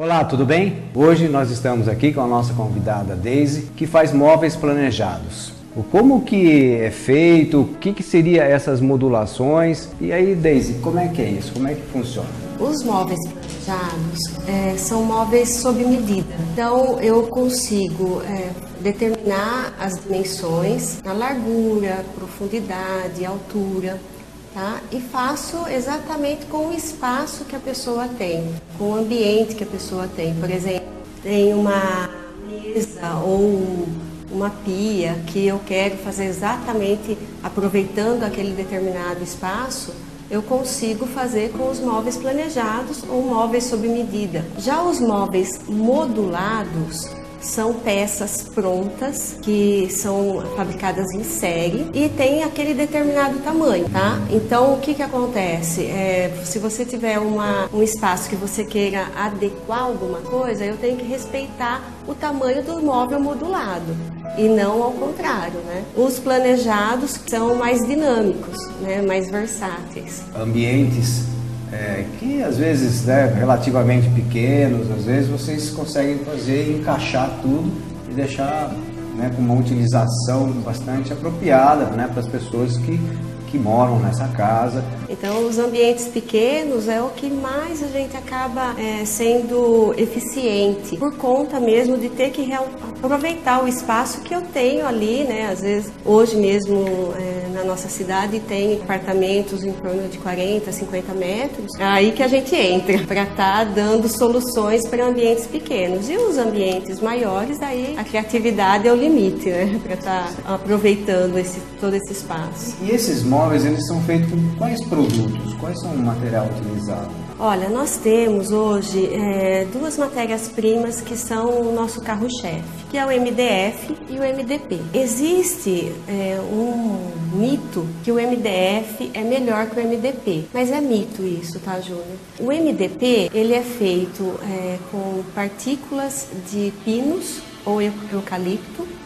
Olá, tudo bem? Hoje nós estamos aqui com a nossa convidada Daisy, que faz móveis planejados. Como que é feito, o que, que seria essas modulações? E aí, Daisy, como é que é isso? Como é que funciona? Os móveis planejados é, são móveis sob medida. Então, eu consigo é, determinar as dimensões, a largura, profundidade, altura, tá? E faço exatamente com o espaço que a pessoa tem, com o ambiente que a pessoa tem. Por exemplo, tem uma mesa ou uma pia que eu quero fazer exatamente aproveitando aquele determinado espaço, eu consigo fazer com os móveis planejados ou móveis sob medida. Já os móveis modulados, são peças prontas que são fabricadas em série e tem aquele determinado tamanho, tá? Então o que que acontece? É, se você tiver uma, um espaço que você queira adequar alguma coisa, eu tenho que respeitar o tamanho do móvel modulado e não ao contrário, né? Os planejados são mais dinâmicos, né? Mais versáteis. Ambientes é, que às vezes né, relativamente pequenos, às vezes vocês conseguem fazer encaixar tudo e deixar né, com uma utilização bastante apropriada né, para as pessoas que que moram nessa casa. Então, os ambientes pequenos é o que mais a gente acaba é, sendo eficiente, por conta mesmo de ter que aproveitar o espaço que eu tenho ali, né? Às vezes, hoje mesmo é, na nossa cidade tem apartamentos em torno de 40, 50 metros, é aí que a gente entra para estar tá dando soluções para ambientes pequenos. E os ambientes maiores, aí a criatividade é o limite, né? Para estar tá aproveitando esse, todo esse espaço. E esses móveis, eles são feitos com quais produtos? Quais são o material utilizado? Olha, nós temos hoje é, duas matérias-primas que são o nosso carro-chefe, que é o MDF e o MDP. Existe é, um mito que o MDF é melhor que o MDP, mas é mito isso, tá, Júnior? O MDP ele é feito é, com partículas de pinos ou eucalipto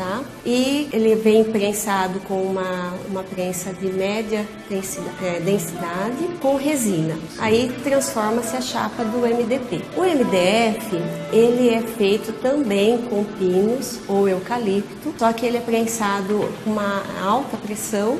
tá? E ele vem prensado com uma, uma prensa de média densidade, é, densidade com resina. Aí transforma-se a chapa do MDP. O MDF, ele é feito também com pinos ou eucalipto, só que ele é prensado com uma alta pressão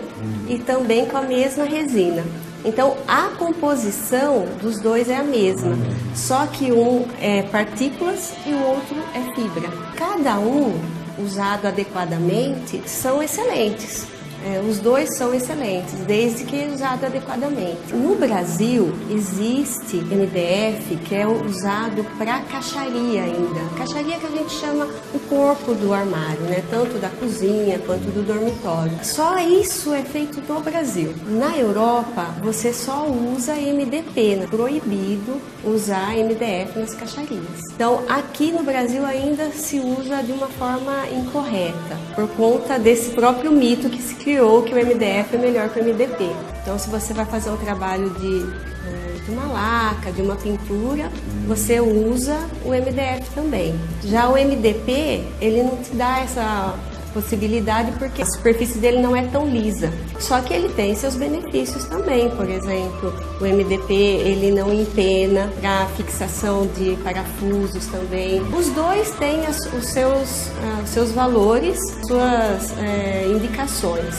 e também com a mesma resina. Então a composição dos dois é a mesma, só que um é partículas e o outro é fibra. Cada um usado adequadamente, são excelentes. É, os dois são excelentes, desde que usado adequadamente. No Brasil, existe MDF que é usado para caixaria ainda. Caixaria que a gente chama o corpo do armário, né? tanto da cozinha quanto do dormitório. Só isso é feito no Brasil. Na Europa, você só usa MDP, né? proibido usar MDF nas caixarias. Então, aqui no Brasil ainda se usa de uma forma incorreta, por conta desse próprio mito que se criou criou que o MDF é melhor que o MDP. Então, se você vai fazer um trabalho de, eh, de uma laca, de uma pintura, você usa o MDF também. Já o MDP, ele não te dá essa possibilidade porque a superfície dele não é tão lisa. Só que ele tem seus benefícios também, por exemplo, o MDP ele não empena para fixação de parafusos também. Os dois têm as, os seus, uh, seus valores, suas é, indicações.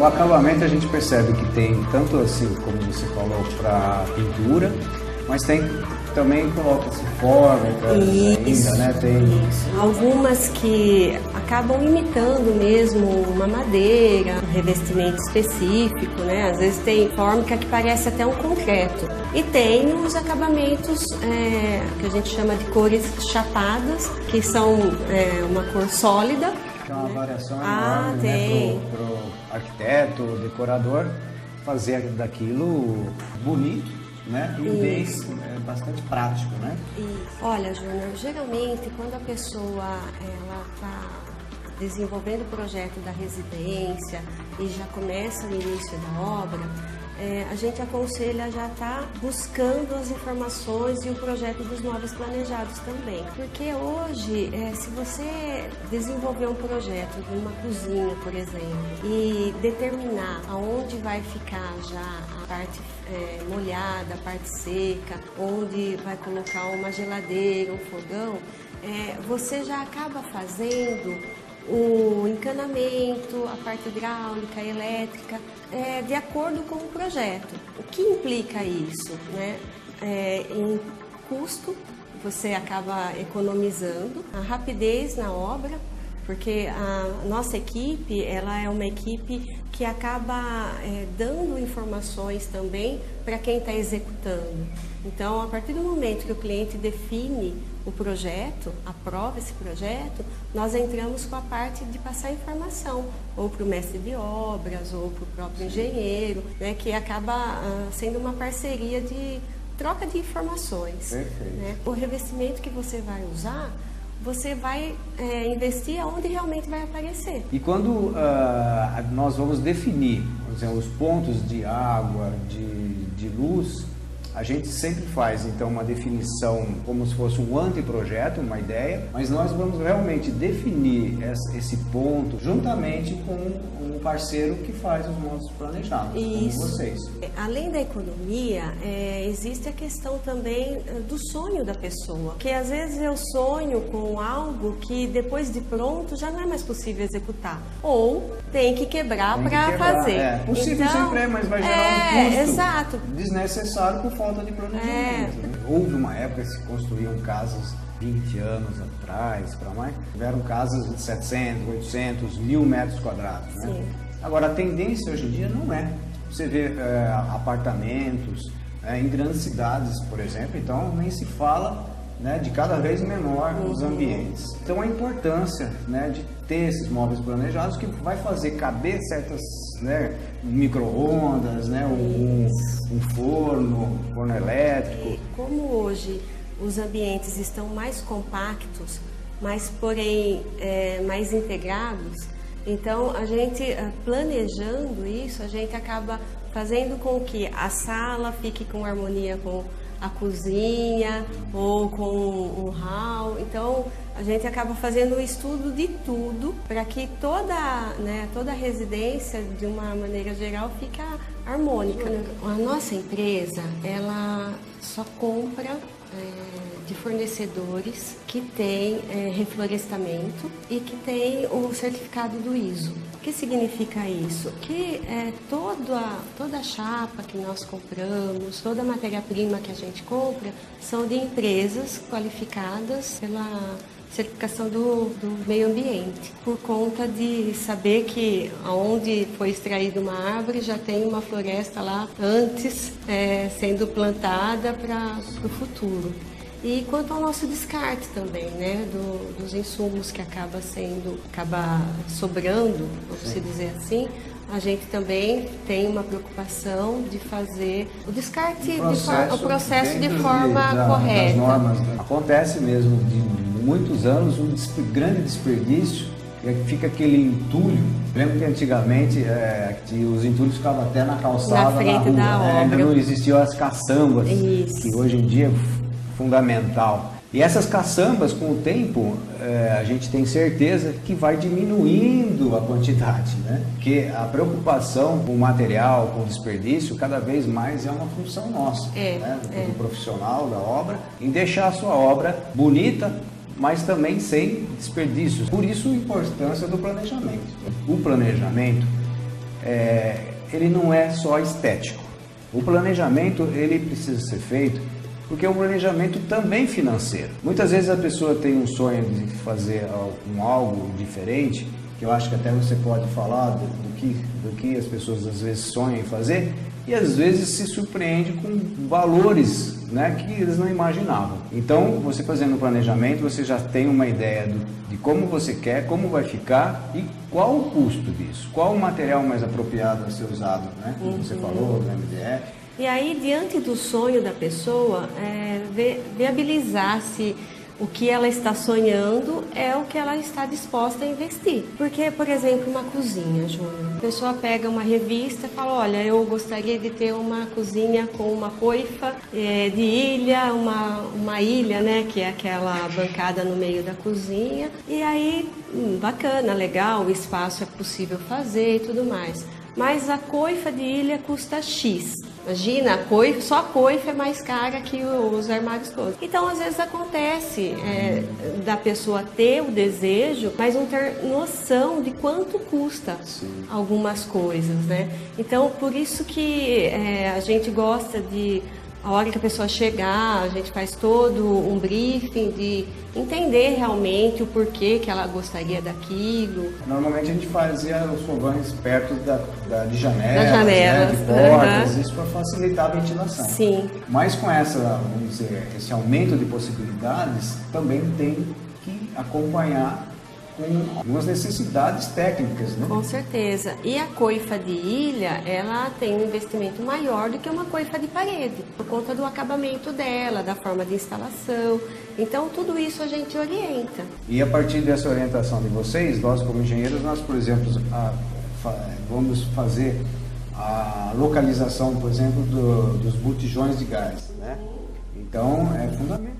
O acabamento a gente percebe que tem tanto assim, como você falou, para pintura, mas tem também coloca-se fórmicas ainda, né? Tem isso. algumas que acabam imitando mesmo uma madeira, um revestimento específico, né? Às vezes tem fórmica que parece até um concreto. E tem os acabamentos é, que a gente chama de cores chapadas, que são é, uma cor sólida. Tem uma variação ah, enorme, né. Né? Pro, pro arquiteto, decorador, fazer daquilo bonito né? E bem é bastante prático, né? Isso. Olha, Júnior, geralmente quando a pessoa ela está desenvolvendo o projeto da residência e já começa o início da obra, é, a gente aconselha já estar tá buscando as informações e o projeto dos móveis planejados também. Porque hoje, é, se você desenvolver um projeto de uma cozinha, por exemplo, e determinar aonde vai ficar já a parte é, molhada, a parte seca, onde vai colocar uma geladeira, um fogão, é, você já acaba fazendo o encanamento, a parte hidráulica, elétrica, é, de acordo com o projeto. O que implica isso? Né? É, em custo, você acaba economizando, a rapidez na obra, porque a nossa equipe ela é uma equipe que acaba é, dando informações também para quem está executando. Então, a partir do momento que o cliente define o projeto, aprova esse projeto, nós entramos com a parte de passar informação, ou para o mestre de obras, ou para o próprio engenheiro, né, que acaba uh, sendo uma parceria de troca de informações. Né? O revestimento que você vai usar, você vai é, investir onde realmente vai aparecer. E quando uh, nós vamos definir exemplo, os pontos de água, de, de luz, a gente sempre faz então uma definição como se fosse um anteprojeto, uma ideia, mas nós vamos realmente definir esse ponto juntamente com parceiro que faz os nossos planejados, Isso. como vocês. É, além da economia, é, existe a questão também é, do sonho da pessoa, que às vezes eu sonho com algo que depois de pronto já não é mais possível executar, ou tem que quebrar para fazer. É. Possível então, sempre é, mas vai gerar é, um custo exato. desnecessário por falta de planejamento. É. Né? Houve uma época que se construíam casas 20 anos atrás, para mais, tiveram casas de 700, 800, mil metros quadrados. Né? Sim. Agora, a tendência hoje em dia não é. Você vê é, apartamentos é, em grandes cidades, por exemplo, então nem se fala né, de cada vez menor uhum. ambientes. Então, a importância né, de ter esses móveis planejados que vai fazer caber certas né, micro-ondas, né, um, um, forno, forno elétrico. Como hoje os ambientes estão mais compactos, mas porém é, mais integrados, então a gente eh, planejando isso, a gente acaba fazendo com que a sala fique com harmonia com a cozinha ou com o hall. Então a gente acaba fazendo um estudo de tudo para que toda, né, toda a residência, de uma maneira geral, fique harmônica. A nossa empresa, ela só compra é, de fornecedores que têm é, reflorestamento e que têm o certificado do ISO. O que significa isso? Que é, toda, toda a chapa que nós compramos, toda a matéria-prima que a gente compra, são de empresas qualificadas pela certificação do, do, meio ambiente, por conta de saber que aonde foi extraída uma árvore já tem uma floresta lá antes é, sendo plantada para o futuro. E quanto ao nosso descarte também, né, do, dos insumos que acaba sendo, acaba sobrando, vamos se dizer assim, a gente também tem uma preocupação de fazer o descarte, o processo, de, o processo de forma de, da, correta. normas, né? Acontece mesmo de muitos anos um grande desperdício e fica aquele entulho. Lembro que antigamente é, que os entulhos ficavam até na calçada, na frente na rua, da né? ainda não existiam as caçambas, Isso. que hoje em dia é fundamental. E essas caçambas, com o tempo, é, a gente tem certeza que vai diminuindo a quantidade, né? Porque a preocupação com o material, com o desperdício, cada vez mais é uma função nossa, é, né? do é. profissional da obra, em deixar a sua obra bonita, mas também sem desperdícios. Por isso a importância do planejamento. O planejamento, é, ele não é só estético. O planejamento ele precisa ser feito porque é um planejamento também financeiro. Muitas vezes a pessoa tem um sonho de fazer um algo diferente, que eu acho que até você pode falar do, do que, do que as pessoas às vezes sonham em fazer, e às vezes se surpreende com valores né, que eles não imaginavam. Então, você fazendo o planejamento, você já tem uma ideia do, de como você quer, como vai ficar e qual o custo disso, qual o material mais apropriado a ser usado, né? Como uhum. você falou, do MDF. E aí, diante do sonho da pessoa, é, viabilizar-se o que ela está sonhando é o que ela está disposta a investir. Porque, por exemplo, uma cozinha, Júnior. A pessoa pega uma revista e fala: Olha, eu gostaria de ter uma cozinha com uma coifa é, de ilha, uma, uma ilha, né? Que é aquela bancada no meio da cozinha. E aí, hum, bacana, legal, o espaço é possível fazer e tudo mais mas a coifa de ilha custa X. Imagina, a coifa, só a coifa é mais cara que os armários todos. Então, às vezes acontece é, da pessoa ter o desejo, mas não ter noção de quanto custa Sim. algumas coisas, né? Então, por isso que é, a gente gosta de a hora que a pessoa chegar, a gente faz todo um briefing de entender realmente o porquê que ela gostaria daquilo. Normalmente a gente fazia os fogões perto da, da de janelas, janelas né, de portas, uhum. isso para facilitar a ventilação. Sim. Mas com essa, vamos dizer, esse aumento de possibilidades, também tem que acompanhar com algumas necessidades técnicas, né? Com certeza. E a coifa de ilha, ela tem um investimento maior do que uma coifa de parede, por conta do acabamento dela, da forma de instalação. Então, tudo isso a gente orienta. E a partir dessa orientação de vocês, nós como engenheiros, nós, por exemplo, a, vamos fazer a localização, por exemplo, do, dos botijões de gás, né? Então, é fundamental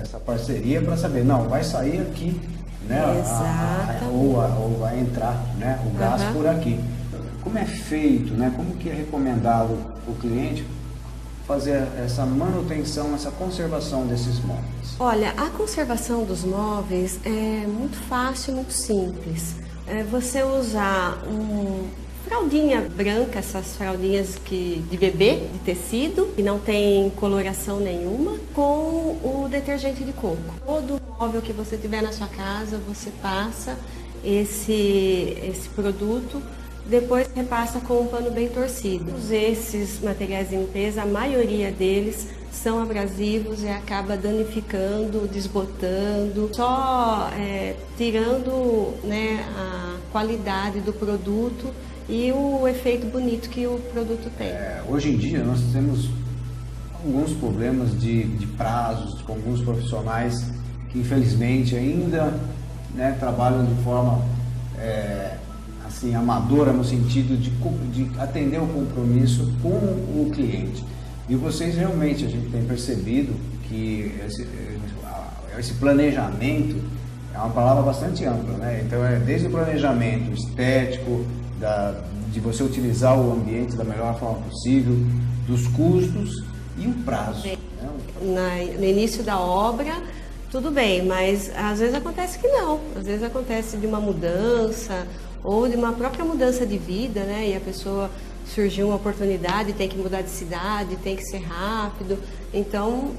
essa parceria para saber, não, vai sair aqui né? A, a, ou, a, ou vai entrar né? o gás uhum. por aqui. Como é feito, né? como que é recomendado o cliente fazer essa manutenção, essa conservação desses móveis? Olha, a conservação dos móveis é muito fácil, muito simples. É você usar um fraldinha branca, essas fraldinhas que, de bebê, de tecido, que não tem coloração nenhuma, com o detergente de coco. Todo móvel que você tiver na sua casa, você passa esse, esse produto, depois repassa com um pano bem torcido. Esses materiais de limpeza, a maioria deles são abrasivos e acaba danificando, desbotando, só é, tirando né, a qualidade do produto e o efeito bonito que o produto tem. É, hoje em dia nós temos alguns problemas de, de prazos com alguns profissionais que infelizmente ainda né, trabalham de forma é, assim amadora no sentido de, de atender o compromisso com o cliente. E vocês realmente a gente tem percebido que esse, esse planejamento é uma palavra bastante ampla, né? Então é desde o planejamento estético, da, de você utilizar o ambiente da melhor forma possível, dos custos e o prazo. Né? Na, no início da obra, tudo bem, mas às vezes acontece que não. Às vezes acontece de uma mudança ou de uma própria mudança de vida, né? E a pessoa surgiu uma oportunidade, tem que mudar de cidade, tem que ser rápido. Então,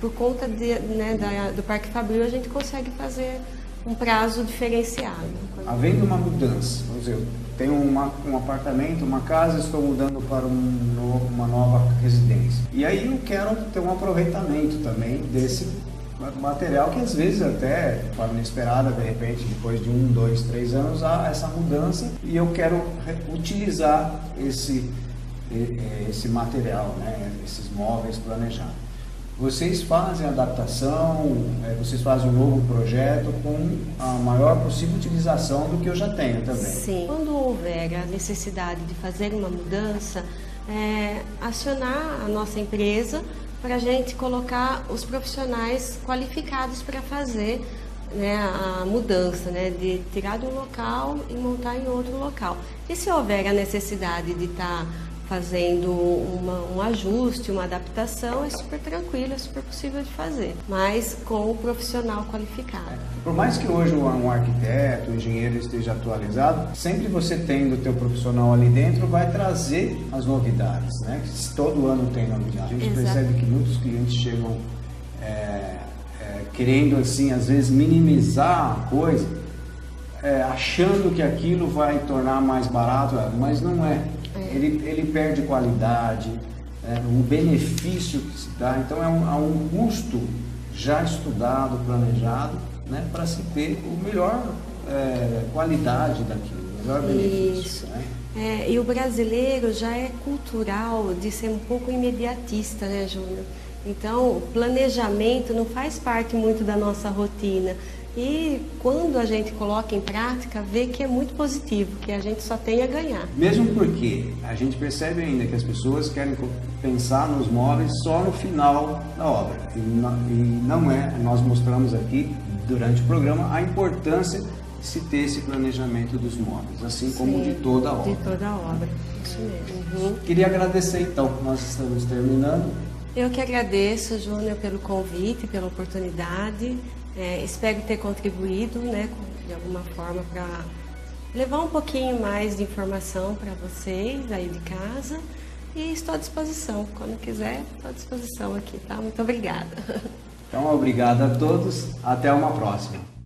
por conta de, né, da, do Parque Fabril, a gente consegue fazer um prazo diferenciado. Havendo uma mudança, vamos dizer, tenho uma, um apartamento, uma casa, estou mudando para um, uma nova residência. E aí eu quero ter um aproveitamento também desse material que às vezes até de forma inesperada, de repente, depois de um, dois, três anos, há essa mudança e eu quero utilizar esse, esse material, né, esses móveis planejados. Vocês fazem adaptação, é, vocês fazem um novo projeto com a maior possível utilização do que eu já tenho também. Sim. Quando houver a necessidade de fazer uma mudança, é, acionar a nossa empresa para a gente colocar os profissionais qualificados para fazer né, a mudança, né, de tirar de um local e montar em outro local. E se houver a necessidade de estar tá fazendo uma, um ajuste, uma adaptação, é super tranquilo, é super possível de fazer, mas com o profissional qualificado. Por mais que hoje um arquiteto, um engenheiro esteja atualizado, sempre você tendo o teu profissional ali dentro vai trazer as novidades, né? Todo ano tem novidade. A gente Exato. percebe que muitos clientes chegam é, é, querendo assim, às vezes minimizar a coisa, é, achando que aquilo vai tornar mais barato, mas não é. É. Ele, ele perde qualidade, é, o benefício que se dá. Então, é um, há um custo já estudado, planejado, né, para se ter o melhor é, qualidade daquilo, o melhor benefício. Isso. Né? É, e o brasileiro já é cultural de ser um pouco imediatista, né, Júnior? Então, o planejamento não faz parte muito da nossa rotina. E quando a gente coloca em prática, vê que é muito positivo, que a gente só tem a ganhar. Mesmo porque a gente percebe ainda que as pessoas querem pensar nos móveis só no final da obra. E não é, nós mostramos aqui durante o programa a importância de se ter esse planejamento dos móveis, assim como Sim, de toda a obra. De toda a obra, isso mesmo. Uhum. Queria agradecer então, nós estamos terminando. Eu que agradeço, Júnior, pelo convite, pela oportunidade. É, espero ter contribuído né, de alguma forma para levar um pouquinho mais de informação para vocês aí de casa. E estou à disposição. Quando quiser, estou à disposição aqui, tá? Muito obrigada. Então, obrigado a todos. Até uma próxima.